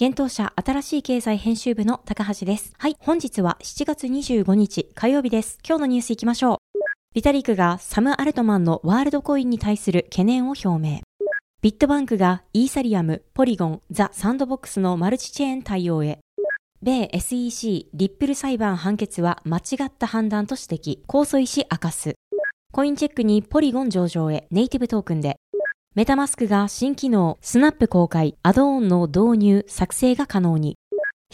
現当社新しい経済編集部の高橋です。はい、本日は7月25日火曜日です。今日のニュースいきましょう。ビタリックがサム・アルトマンのワールドコインに対する懸念を表明。ビットバンクがイーサリアム、ポリゴン、ザ・サンドボックスのマルチチェーン対応へ。米 SEC リップル裁判判決は間違った判断と指摘。控訴意思明かす。コインチェックにポリゴン上場へネイティブトークンで。メタマスクが新機能スナップ公開アドオンの導入作成が可能に。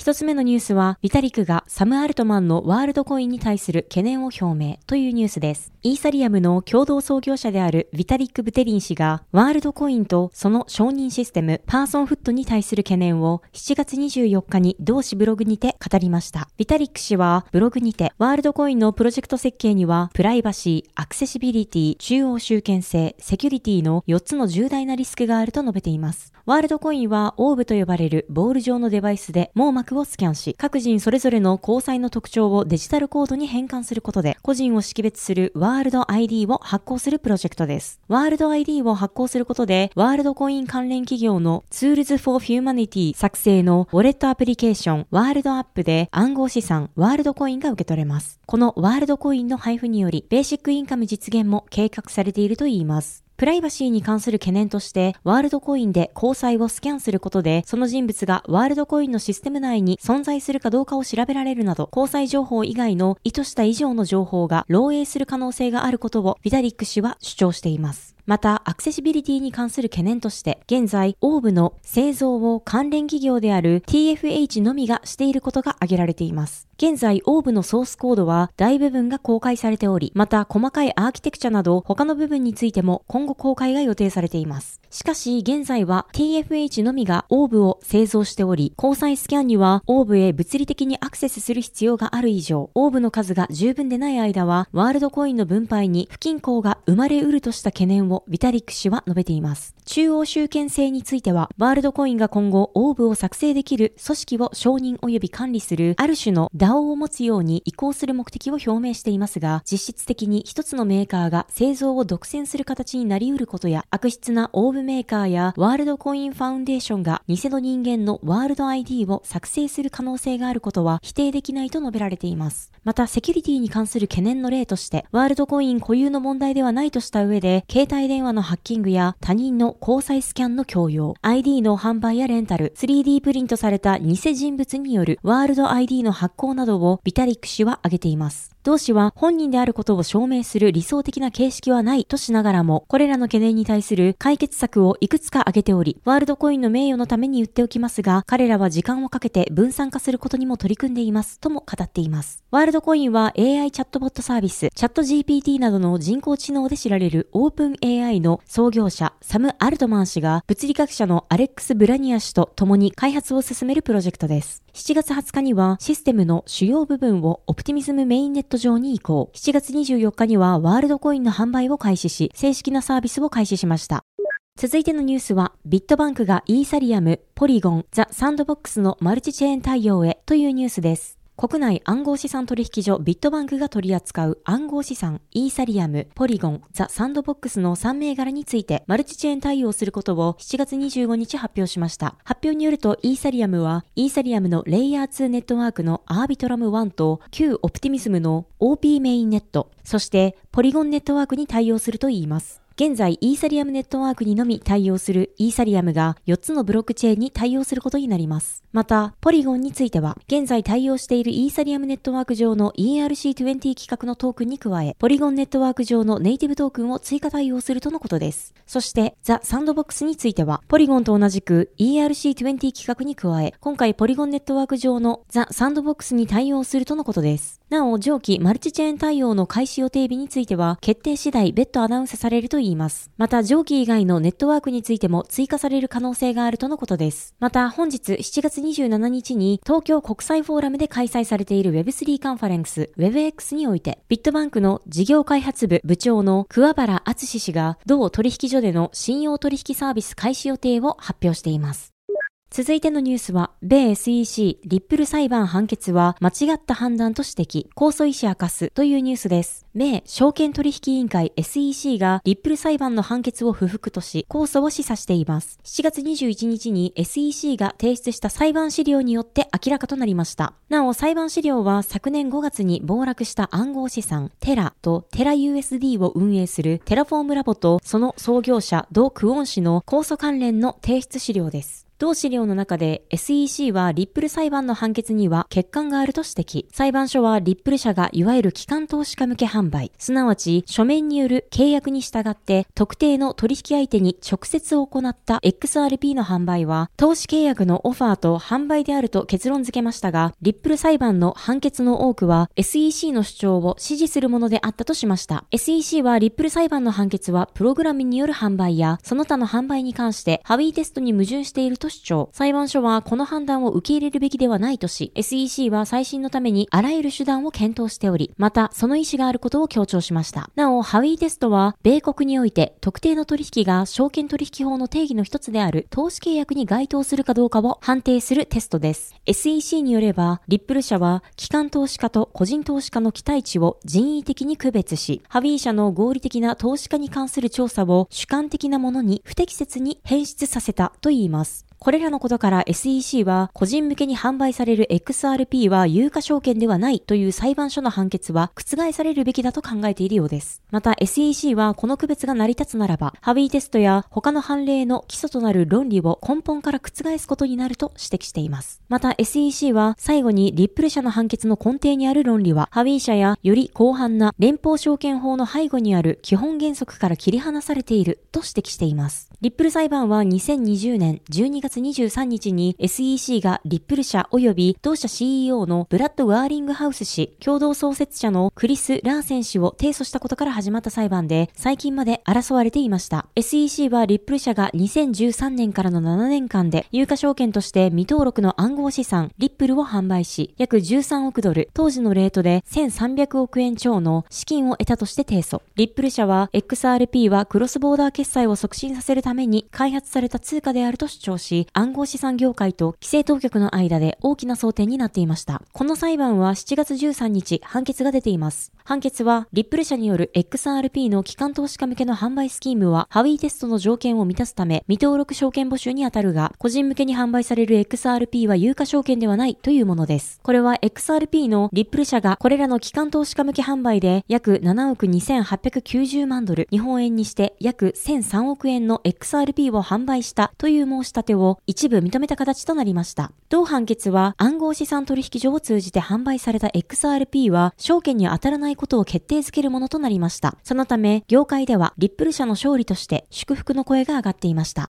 一つ目のニュースは、ビタリクがサム・アルトマンのワールドコインに対する懸念を表明というニュースです。イーサリアムの共同創業者であるビタリック・ブテリン氏が、ワールドコインとその承認システム、パーソンフッドに対する懸念を7月24日に同氏ブログにて語りました。ビタリック氏はブログにて、ワールドコインのプロジェクト設計には、プライバシー、アクセシビリティ、中央集権性、セキュリティの4つの重大なリスクがあると述べています。ワールドコインはオーブと呼ばれるボール状のデバイスで網膜をスキャンし、各人それぞれの虹彩の特徴をデジタルコードに変換することで、個人を識別するワールド ID を発行するプロジェクトです。ワールド ID を発行することで、ワールドコイン関連企業の Tools for Humanity 作成のウォレットアプリケーションワールドアップで暗号資産ワールドコインが受け取れます。このワールドコインの配布により、ベーシックインカム実現も計画されているといいます。プライバシーに関する懸念として、ワールドコインで虹彩をスキャンすることで、その人物がワールドコインのシステム内に存在するかどうかを調べられるなど、交際情報以外の意図した以上の情報が漏洩する可能性があることをビタリック氏は主張しています。また、アクセシビリティに関する懸念として、現在、オーブの製造を関連企業である TFH のみがしていることが挙げられています。現在、オーブのソースコードは大部分が公開されており、また細かいアーキテクチャなど他の部分についても今後公開が予定されています。しかし、現在は TFH のみがオーブを製造しており、交際スキャンにはオーブへ物理的にアクセスする必要がある以上、オーブの数が十分でない間は、ワールドコインの分配に不均衡が生まれうるとした懸念ををビタリック氏は述べています。中央集権性については、ワールドコインが今後、オーブを作成できる組織を承認及び管理する、ある種の DAO を持つように移行する目的を表明していますが、実質的に一つのメーカーが製造を独占する形になり得ることや、悪質なオーブメーカーやワールドコインファウンデーションが偽の人間のワールド ID を作成する可能性があることは否定できないと述べられています。また、セキュリティに関する懸念の例として、ワールドコイン固有の問題ではないとした上で、携帯帯電話のハッキングや他人の交際スキャンの強要、ID の販売やレンタル、3D プリントされた偽人物によるワールド ID の発行などをビタリック氏は挙げています。同氏は本人であることを証明する理想的な形式はないとしながらも、これらの懸念に対する解決策をいくつか挙げており、ワールドコインの名誉のために言っておきますが、彼らは時間をかけて分散化することにも取り組んでいますとも語っています。ワールドコインは AI チャットボットサービス、チャット GPT などの人工知能で知られるオープン AI の創業者、サム・アルトマン氏が物理学者のアレックス・ブラニア氏と共に開発を進めるプロジェクトです。7月20日にはシステムの主要部分をオプティミズムメインネット上に移行。7月24日にはワールドコインの販売を開始し、正式なサービスを開始しました。続いてのニュースは、ビットバンクがイーサリアム、ポリゴン、ザ・サンドボックスのマルチチェーン対応へというニュースです。国内暗号資産取引所ビットバンクが取り扱う暗号資産、イーサリアム、ポリゴン、ザ・サンドボックスの3銘柄についてマルチチェーン対応することを7月25日発表しました。発表によるとイーサリアムはイーサリアムのレイヤー2ネットワークのアービトラム1と旧オプティミスムの OP メインネット、そしてポリゴンネットワークに対応するといいます。現在、イーサリアムネットワークにのみ対応するイーサリアムが4つのブロックチェーンに対応することになります。また、ポリゴンについては、現在対応しているイーサリアムネットワーク上の ERC20 規格のトークンに加え、ポリゴンネットワーク上のネイティブトークンを追加対応するとのことです。そして、ザ・サンドボックスについては、ポリゴンと同じく ERC20 規格に加え、今回ポリゴンネットワーク上のザ・サンドボックスに対応するとのことです。なお、上記マルチチェーン対応の開始予定日については、決定次第別途アナウンスされるといいます。また、上記以外のネットワークについても追加される可能性があるとのことです。また、本日7月27日に東京国際フォーラムで開催されている Web3 カンファレンス WebX において、ビットバンクの事業開発部部長の桑原敦氏が、同取引所での信用取引サービス開始予定を発表しています。続いてのニュースは、米 SEC リップル裁判判決は間違った判断と指摘、控訴意思明かすというニュースです。米証券取引委員会 SEC がリップル裁判の判決を不服とし、控訴を示唆しています。7月21日に SEC が提出した裁判資料によって明らかとなりました。なお、裁判資料は昨年5月に暴落した暗号資産、テラとテラ USD を運営するテラフォームラボとその創業者、ド・クオン氏の控訴関連の提出資料です。同資料の中で SEC はリップル裁判の判決には欠陥があると指摘。裁判所はリップル社がいわゆる機関投資家向け販売、すなわち書面による契約に従って特定の取引相手に直接行った XRP の販売は投資契約のオファーと販売であると結論付けましたが、リップル裁判の判決の多くは SEC の主張を支持するものであったとしました。SEC はリップル裁判の判決はプログラムによる販売やその他の販売に関してハウィーテストに矛盾していると主張。裁判所はこの判断を受け入れるべきではないとし、SEC は再審のためにあらゆる手段を検討しており、またその意思があることを強調しました。なお、ハウィーテストは、米国において特定の取引が証券取引法の定義の一つである投資契約に該当するかどうかを判定するテストです。SEC によれば、リップル社は、機関投資家と個人投資家の期待値を人為的に区別し、ハビー社の合理的な投資家に関する調査を主観的なものに不適切に変質させたと言います。これらのことから SEC は個人向けに販売される XRP は有価証券ではないという裁判所の判決は覆されるべきだと考えているようです。また SEC はこの区別が成り立つならば、ハビーテストや他の判例の基礎となる論理を根本から覆すことになると指摘しています。また SEC は最後にリップル社の判決の根底にある論理は、ハビー社やより広範な連邦証券法の背後にある基本原則から切り離されていると指摘しています。リップル裁判は2020年12月23日に SEC がリップル社及び同社 CEO のブラッド・ワーリングハウス氏、共同創設者のクリス・ラーセン氏を提訴したことから始まった裁判で、最近まで争われていました。SEC はリップル社が2013年からの7年間で、有価証券として未登録の暗号資産、リップルを販売し、約13億ドル、当時のレートで1300億円超の資金を得たとして提訴。リップル社は XRP はクロスボーダー決済を促進させるために開発された通貨であると主張し、暗号資産業界と規制当局の間で大きな争点になっていました。この裁判は7月13日、判決が出ています。判決は、リップル社による XRP の機関投資家向けの販売スキームは、ハウィーテストの条件を満たすため、未登録証券募集に当たるが、個人向けに販売される XRP は有価証券ではないというものです。これは XRP のリップル社がこれらの機関投資家向け販売で約7億2890万ドル、日本円にして約1003億円の XRP を販売したという申し立てを一部認めた形となりました。同判決は暗号資産取引所を通じて販売された XRP は証券に当たらないことを決定づけるものとなりました。そのため、業界ではリップル社の勝利として祝福の声が上がっていました。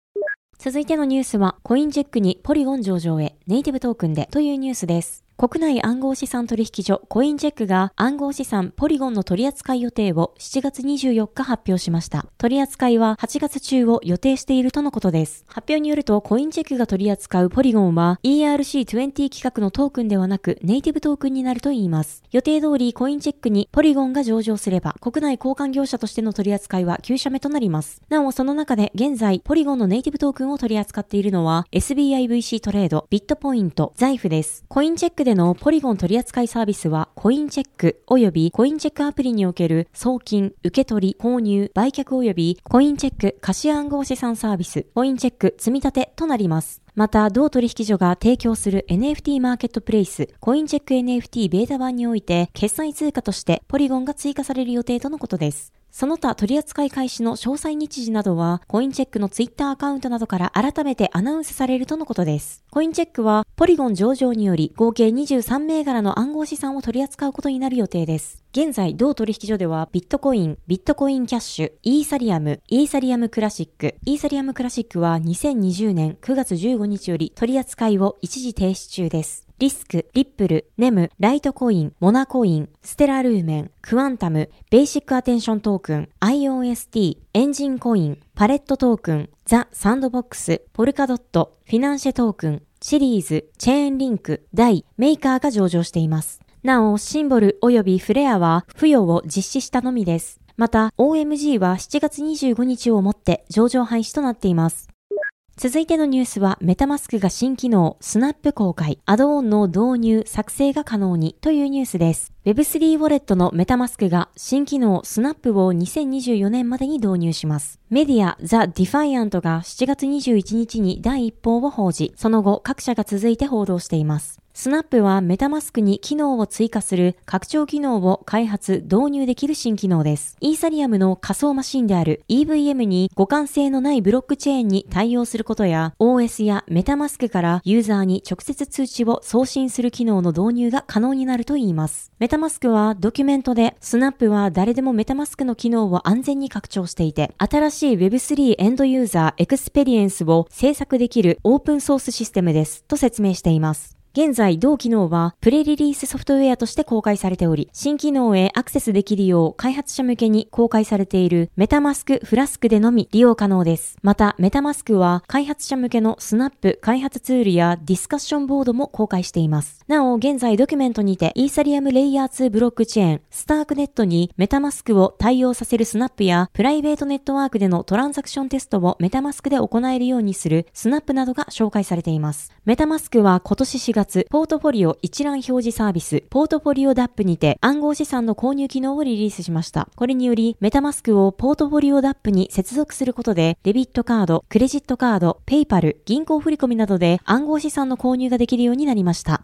続いてのニュースは、コインチェックにポリゴン上場へネイティブトークンでというニュースです。国内暗号資産取引所コインチェックが暗号資産ポリゴンの取扱い予定を7月24日発表しました。取扱いは8月中を予定しているとのことです。発表によるとコインチェックが取り扱うポリゴンは ERC20 規格のトークンではなくネイティブトークンになるといいます。予定通りコインチェックにポリゴンが上場すれば国内交換業者としての取り扱いは9社目となります。なおその中で現在ポリゴンのネイティブトークンを取り扱っているのは SBIVC トレード、ビットポイント、財布です。コインチェックでのポリゴン取扱サービスは、コインチェック及びコインチェックアプリにおける送金、受け取り、購入、売却及びコインチェック貸し暗号資産サービス、コインチェック積立となります。また、同取引所が提供する NFT マーケットプレイス、コインチェック NFT ベータ版において、決済通貨としてポリゴンが追加される予定とのことです。その他取扱い開始の詳細日時などは、コインチェックのツイッターアカウントなどから改めてアナウンスされるとのことです。コインチェックは、ポリゴン上場により合計23銘柄の暗号資産を取り扱うことになる予定です。現在、同取引所では、ビットコイン、ビットコインキャッシュ、イーサリアム、イーサリアムクラシック、イーサリアムクラシックは2020年9月15日より取り扱いを一時停止中です。リスク、リップル、ネム、ライトコイン、モナコイン、ステラルーメン、クワンタム、ベーシックアテンショントークン、IOST、エンジンコイン、パレットトークン、ザ・サンドボックス、ポルカドット、フィナンシェトークン、シリーズ、チェーンリンク、ダイ、メーカーが上場しています。なお、シンボル及びフレアは付与を実施したのみです。また、OMG は7月25日をもって上場廃止となっています。続いてのニュースは、メタマスクが新機能、スナップ公開、アドオンの導入、作成が可能にというニュースです。Web3 ウォレットのメタマスクが新機能スナップを2024年までに導入します。メディアザ・ディファイアントが7月21日に第一報を報じ、その後各社が続いて報道しています。スナップはメタマスクに機能を追加する拡張機能を開発、導入できる新機能です。イーサリアムの仮想マシンである EVM に互換性のないブロックチェーンに対応することや OS やメタマスクからユーザーに直接通知を送信する機能の導入が可能になるといいます。メタマスクはドキュメントでスナップは誰でもメタマスクの機能を安全に拡張していて新しい Web3 エンドユーザーエクスペリエンスを制作できるオープンソースシステムですと説明しています。現在、同機能はプレリリースソフトウェアとして公開されており、新機能へアクセスできるよう開発者向けに公開されているメタマスクフラスクでのみ利用可能です。また、メタマスクは開発者向けのスナップ開発ツールやディスカッションボードも公開しています。なお、現在ドキュメントにてイーサリアムレイヤー2ブロックチェーン、スタークネットにメタマスクを対応させるスナップやプライベートネットワークでのトランザクションテストをメタマスクで行えるようにするスナップなどが紹介されています。メタマスクは今年4月、ポートフォリオ一覧表示サービス、ポートフォリオダップにて暗号資産の購入機能をリリースしました。これにより、メタマスクをポートフォリオダップに接続することで、デビットカード、クレジットカード、ペイパル、銀行振込などで暗号資産の購入ができるようになりました。